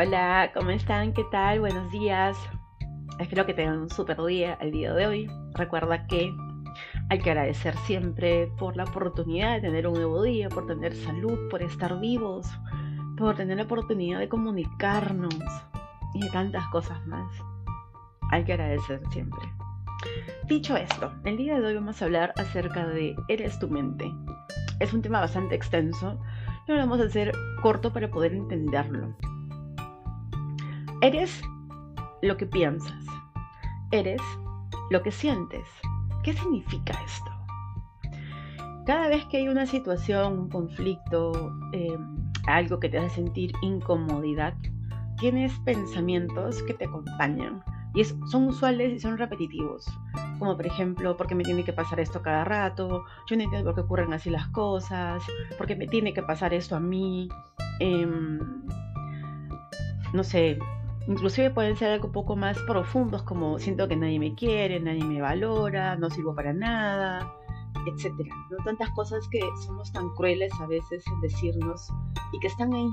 Hola, ¿cómo están? ¿Qué tal? Buenos días. Espero que tengan un super día el día de hoy. Recuerda que hay que agradecer siempre por la oportunidad de tener un nuevo día, por tener salud, por estar vivos, por tener la oportunidad de comunicarnos y de tantas cosas más. Hay que agradecer siempre. Dicho esto, el día de hoy vamos a hablar acerca de Eres tu mente. Es un tema bastante extenso, pero lo vamos a hacer corto para poder entenderlo. Eres lo que piensas. Eres lo que sientes. ¿Qué significa esto? Cada vez que hay una situación, un conflicto, em, algo que te hace sentir incomodidad, tienes pensamientos que te acompañan y son usuales y son repetitivos. Como por ejemplo, ¿por qué me tiene que pasar esto cada rato? Yo no entiendo por qué ocurren así las cosas. ¿Por qué me tiene que pasar esto a mí? Em, no sé, inclusive pueden ser algo un poco más profundos como siento que nadie me quiere, nadie me valora, no sirvo para nada, etcétera. ¿no? Tantas cosas que somos tan crueles a veces en decirnos y que están ahí,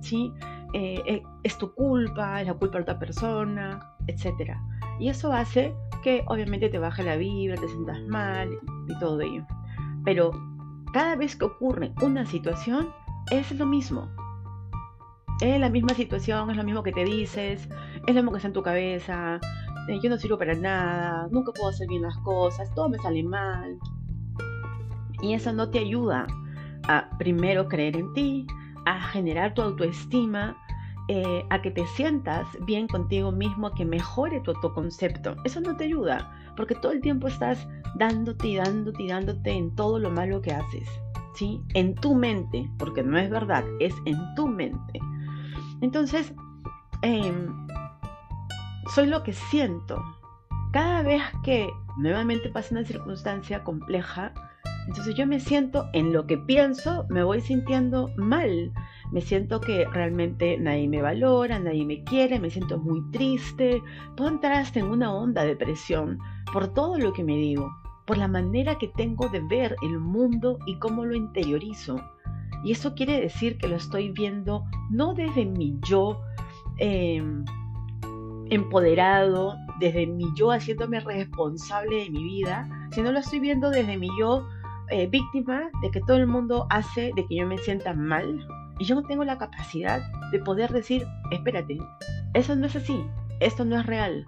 ¿sí? Eh, eh, es tu culpa, es la culpa de otra persona, etcétera. Y eso hace que obviamente te baje la vibra, te sientas mal y todo ello. Pero cada vez que ocurre una situación, es lo mismo. Es la misma situación, es lo mismo que te dices, es lo mismo que está en tu cabeza. Eh, yo no sirvo para nada, nunca puedo hacer bien las cosas, todo me sale mal. Y eso no te ayuda a primero creer en ti, a generar tu autoestima, eh, a que te sientas bien contigo mismo, a que mejore tu autoconcepto. Eso no te ayuda, porque todo el tiempo estás dándote y dándote y dándote en todo lo malo que haces, ¿sí? En tu mente, porque no es verdad, es en tu mente. Entonces, em, soy lo que siento. Cada vez que nuevamente pasa una circunstancia compleja, entonces yo me siento en lo que pienso, me voy sintiendo mal me siento que realmente nadie me valora, nadie me quiere, me siento muy triste, puedo entrar en una onda de depresión por todo lo que me digo, por la manera que tengo de ver el mundo y cómo lo interiorizo. Y eso quiere decir que lo estoy viendo no desde mi yo em, empoderado, desde mi yo haciéndome responsable de mi vida, sino lo estoy viendo desde mi yo eh, víctima de que todo el mundo hace de que yo me sienta mal, y yo no tengo la capacidad de poder decir, espérate, eso no es así, esto no es real.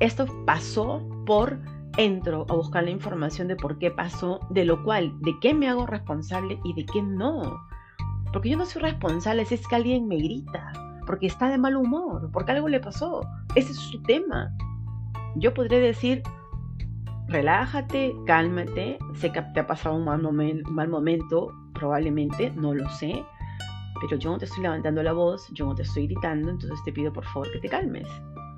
Esto pasó por, entro a buscar la información de por qué pasó, de lo cual, de qué me hago responsable y de qué no. Porque yo no soy responsable si es que alguien me grita, porque está de mal humor, porque algo le pasó. Ese es su tema. Yo podré decir, relájate, cálmate, sé que te ha pasado un mal, un mal momento, probablemente, no lo sé, pero yo no te estoy levantando la voz, yo no te estoy gritando, entonces te pido por favor que te calmes.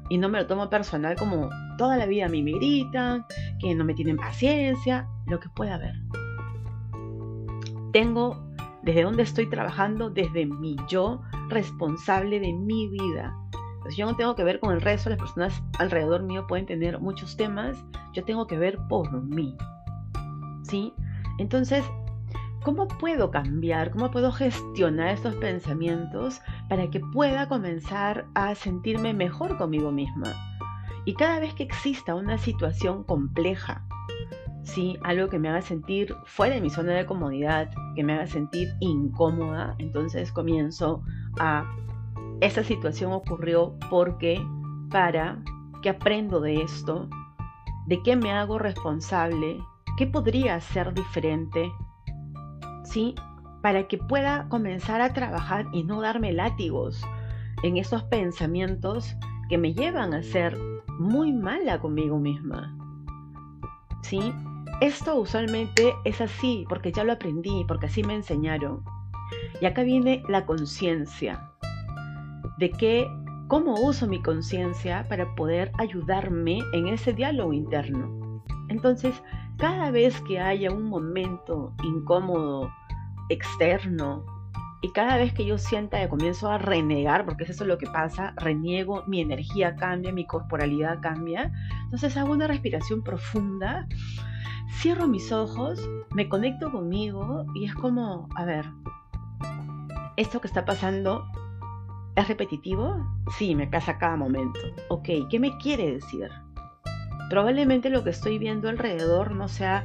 Y no me lo tomo personal como toda la vida a mí me gritan, que no me tienen paciencia, lo que pueda haber. Tengo desde dónde estoy trabajando, desde mi yo responsable de mi vida. Entonces yo no tengo que ver con el resto, las personas alrededor mío pueden tener muchos temas, yo tengo que ver por mí. ¿Sí? Entonces, ¿Cómo puedo cambiar? ¿Cómo puedo gestionar estos pensamientos para que pueda comenzar a sentirme mejor conmigo misma? Y cada vez que exista una situación compleja, ¿sí? algo que me haga sentir fuera de mi zona de comodidad, que me haga sentir incómoda, entonces comienzo a, esa situación ocurrió porque, para, que aprendo de esto? ¿De qué me hago responsable? ¿Qué podría ser diferente? ¿sí? Para que pueda comenzar a trabajar y no darme látigos en esos pensamientos que me llevan a ser muy mala conmigo misma. ¿Sí? Esto usualmente es así porque ya lo aprendí, porque así me enseñaron. Y acá viene la conciencia de que cómo uso mi conciencia para poder ayudarme en ese diálogo interno. Entonces, cada vez que haya un momento incómodo, externo, y cada vez que yo sienta que comienzo a renegar, porque es eso lo que pasa, reniego, mi energía cambia, mi corporalidad cambia, entonces hago una respiración profunda, cierro mis ojos, me conecto conmigo y es como, a ver, esto que está pasando ¿Es repetitivo? Sí, me pasa cada momento. Ok, ¿qué me quiere decir? Probablemente lo que estoy viendo alrededor no sea,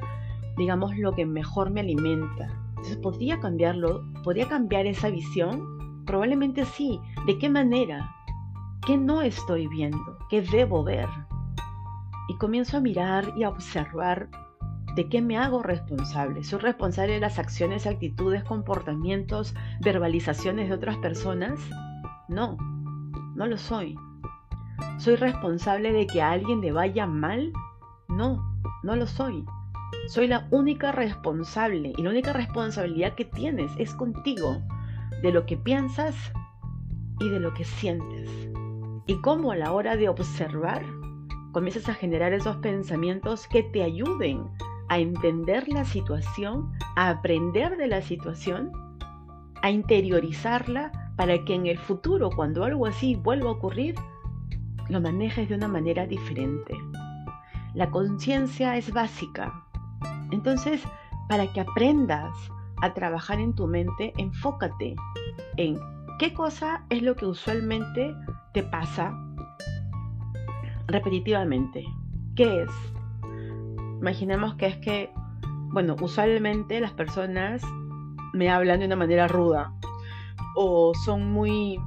digamos, lo que mejor me alimenta. Entonces, ¿podría cambiarlo? ¿Podría cambiar esa visión? Probablemente sí. ¿De qué manera? ¿Qué no estoy viendo? ¿Qué debo ver? Y comienzo a mirar y a observar ¿De qué me hago responsable? ¿Soy responsable de las acciones, actitudes, comportamientos, verbalizaciones de otras personas? No, no lo soy. ¿Soy responsable de que a alguien le vaya mal? No, no lo soy. Soy la única responsable y la única responsabilidad que tienes es contigo, de lo que piensas y de lo que sientes. Y cómo a la hora de observar comienzas a generar esos pensamientos que te ayuden a entender la situación, a aprender de la situación, a interiorizarla para que en el futuro, cuando algo así vuelva a ocurrir, lo manejes de una manera diferente. La conciencia es básica. Entonces, para que aprendas a trabajar en tu mente, enfócate en qué cosa es lo que usualmente te pasa repetitivamente. ¿Qué es? Imaginemos que es que, bueno, usualmente las personas me hablan de una manera ruda o son muy,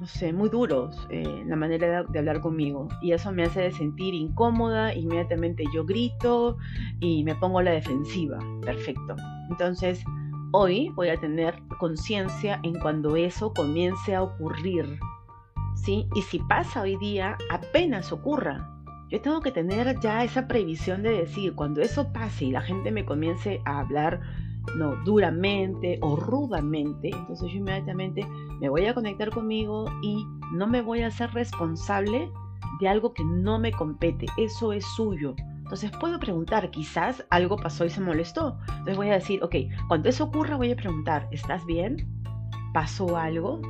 no sé, muy duros eh, la manera de, hablar conmigo y eso me hace sentir incómoda, inmediatamente yo grito y me pongo a la defensiva. Perfecto. Entonces, hoy voy a tener conciencia en cuando eso comience a ocurrir. ¿Sí? Y si pasa hoy día, apenas ocurra, yo tengo que tener ya esa previsión de decir, cuando eso pase y la gente me comience a hablar no duramente o rudamente, entonces yo inmediatamente me voy a conectar conmigo y no me voy a hacer responsable de algo que no me compete, eso es suyo. Entonces puedo preguntar, quizás algo pasó y se molestó. Entonces voy a decir, ok, cuando eso ocurra voy a preguntar, ¿estás bien? ¿Pasó algo?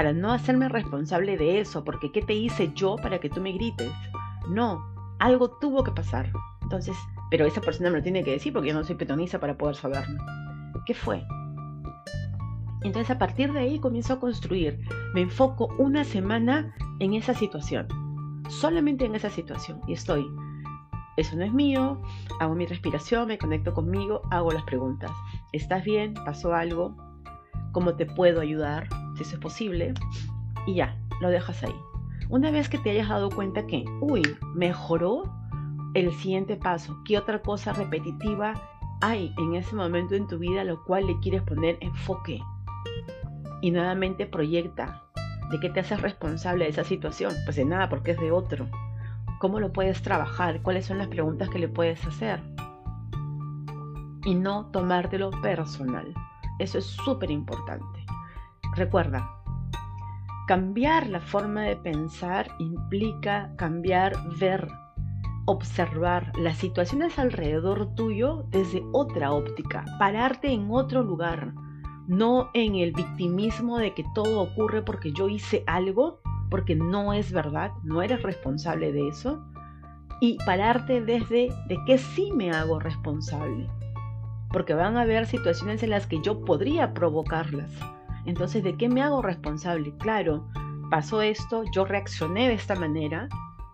para no hacerme responsable de eso, porque ¿qué te hice yo para que tú me grites? No, algo tuvo que pasar. Entonces, pero esa persona me lo tiene que decir porque yo no soy petoniza para poder saberlo. ¿Qué fue? Entonces a partir de ahí comienzo a construir. Me enfoco una semana en esa situación. Solamente en esa situación. Y estoy. Eso no es mío. Hago mi respiración, me conecto conmigo, hago las preguntas. ¿Estás bien? ¿Pasó algo? ¿Cómo te puedo ayudar? si eso es posible, y ya, lo dejas ahí. Una vez que te hayas dado cuenta que, uy, mejoró el siguiente paso, ¿qué otra cosa repetitiva hay en ese momento en tu vida a lo cual le quieres poner enfoque? Y nuevamente proyecta de qué te haces responsable de esa situación. Pues de nada, porque es de otro. ¿Cómo lo puedes trabajar? ¿Cuáles son las preguntas que le puedes hacer? Y no tomártelo personal. Eso es súper importante. Recuerda, cambiar la forma de pensar implica cambiar, ver, observar las situaciones alrededor tuyo desde otra óptica, pararte en otro lugar, no en el victimismo de que todo ocurre porque yo hice algo, porque no es verdad, no eres responsable de eso, y pararte desde de que sí me hago responsable, porque van a haber situaciones en las que yo podría provocarlas entonces, ¿de qué me hago responsable? Claro, pasó esto, yo reaccioné de esta manera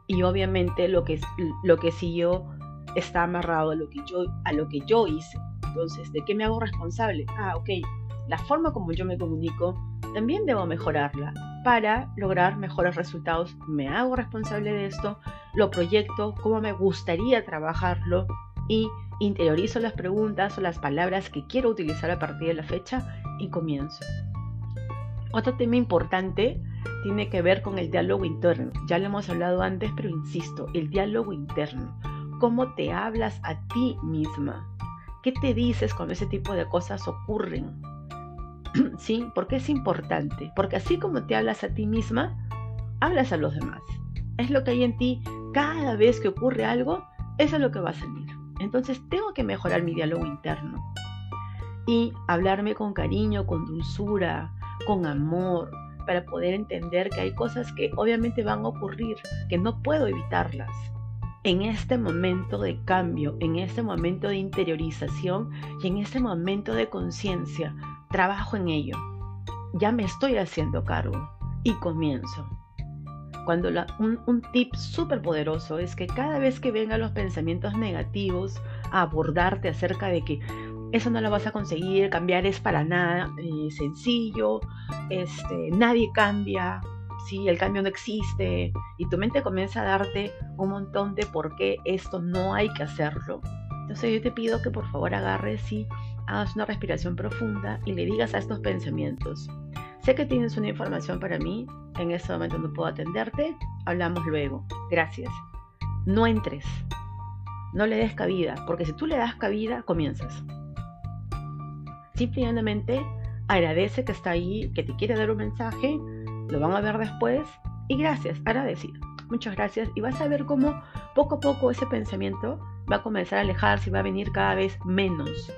y obviamente lo que, lo que siguió está amarrado a lo, que yo, a lo que yo hice. Entonces, ¿de qué me hago responsable? Ah, ok, la forma como yo me comunico también debo mejorarla para lograr mejores resultados. Me hago responsable de esto, lo proyecto, cómo me gustaría trabajarlo y interiorizo las preguntas o las palabras que quiero utilizar a partir de la fecha y comienzo. Otro tema importante tiene que ver con el diálogo interno. Ya lo hemos hablado antes, pero insisto, el diálogo interno. ¿Cómo te hablas a ti misma? ¿Qué te dices cuando ese tipo de cosas ocurren? ¿Sí? ¿Por qué es importante? Porque así como te hablas a ti misma, hablas a los demás. Es lo que hay en ti. Cada vez que ocurre algo, eso es lo que va a salir. Entonces tengo que mejorar mi diálogo interno y hablarme con cariño, con dulzura, con amor, para poder entender que hay cosas que obviamente van a ocurrir, que no puedo evitarlas. En este momento de cambio, en este momento de interiorización y en este momento de conciencia, trabajo en ello. ya me estoy haciendo cargo y comienzo. Cuando un, un, tip súper poderoso es que cada vez que vengan los pensamientos negativos a abordarte acerca de que eso no lo vas a conseguir, cambiar es para nada eh, sencillo, este, nadie cambia, ¿sí? el cambio no existe y tu mente comienza a darte un montón de por qué esto no hay que hacerlo. Entonces yo te pido que por favor agarres y hagas una respiración profunda y le digas a estos pensamientos, sé que tienes una información para mí, en este momento no puedo atenderte, hablamos luego, gracias. No entres, no le des cabida, porque si tú le das cabida, comienzas. Simplemente agradece que está ahí, que te quiere dar un mensaje, lo van a ver después y gracias, agradecido. Muchas gracias y vas a ver cómo poco a poco ese pensamiento va a comenzar a alejarse y va a venir cada vez menos,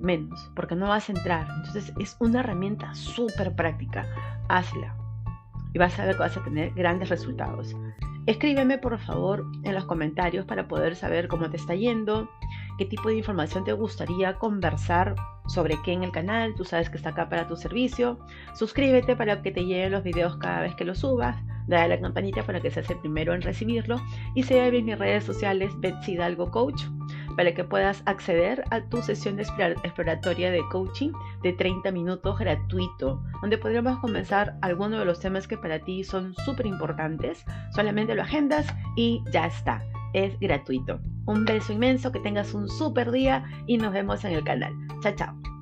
menos, porque no vas a entrar. Entonces es una herramienta súper práctica, hazla y vas a ver que vas a tener grandes resultados. Escríbeme por favor en los comentarios para poder saber cómo te está yendo, qué tipo de información te gustaría conversar sobre qué en el canal, tú sabes que está acá para tu servicio. Suscríbete para que te lleguen los videos cada vez que los subas. Dale a la campanita para que seas el primero en recibirlo. Y en mis redes sociales Betsy Hidalgo Coach para que puedas acceder a tu sesión exploratoria de coaching de 30 minutos gratuito, donde podríamos comenzar algunos de los temas que para ti son súper importantes. Solamente lo agendas y ya está. Es gratuito. Un beso inmenso, que tengas un súper día y nos vemos en el canal. Chao, chao.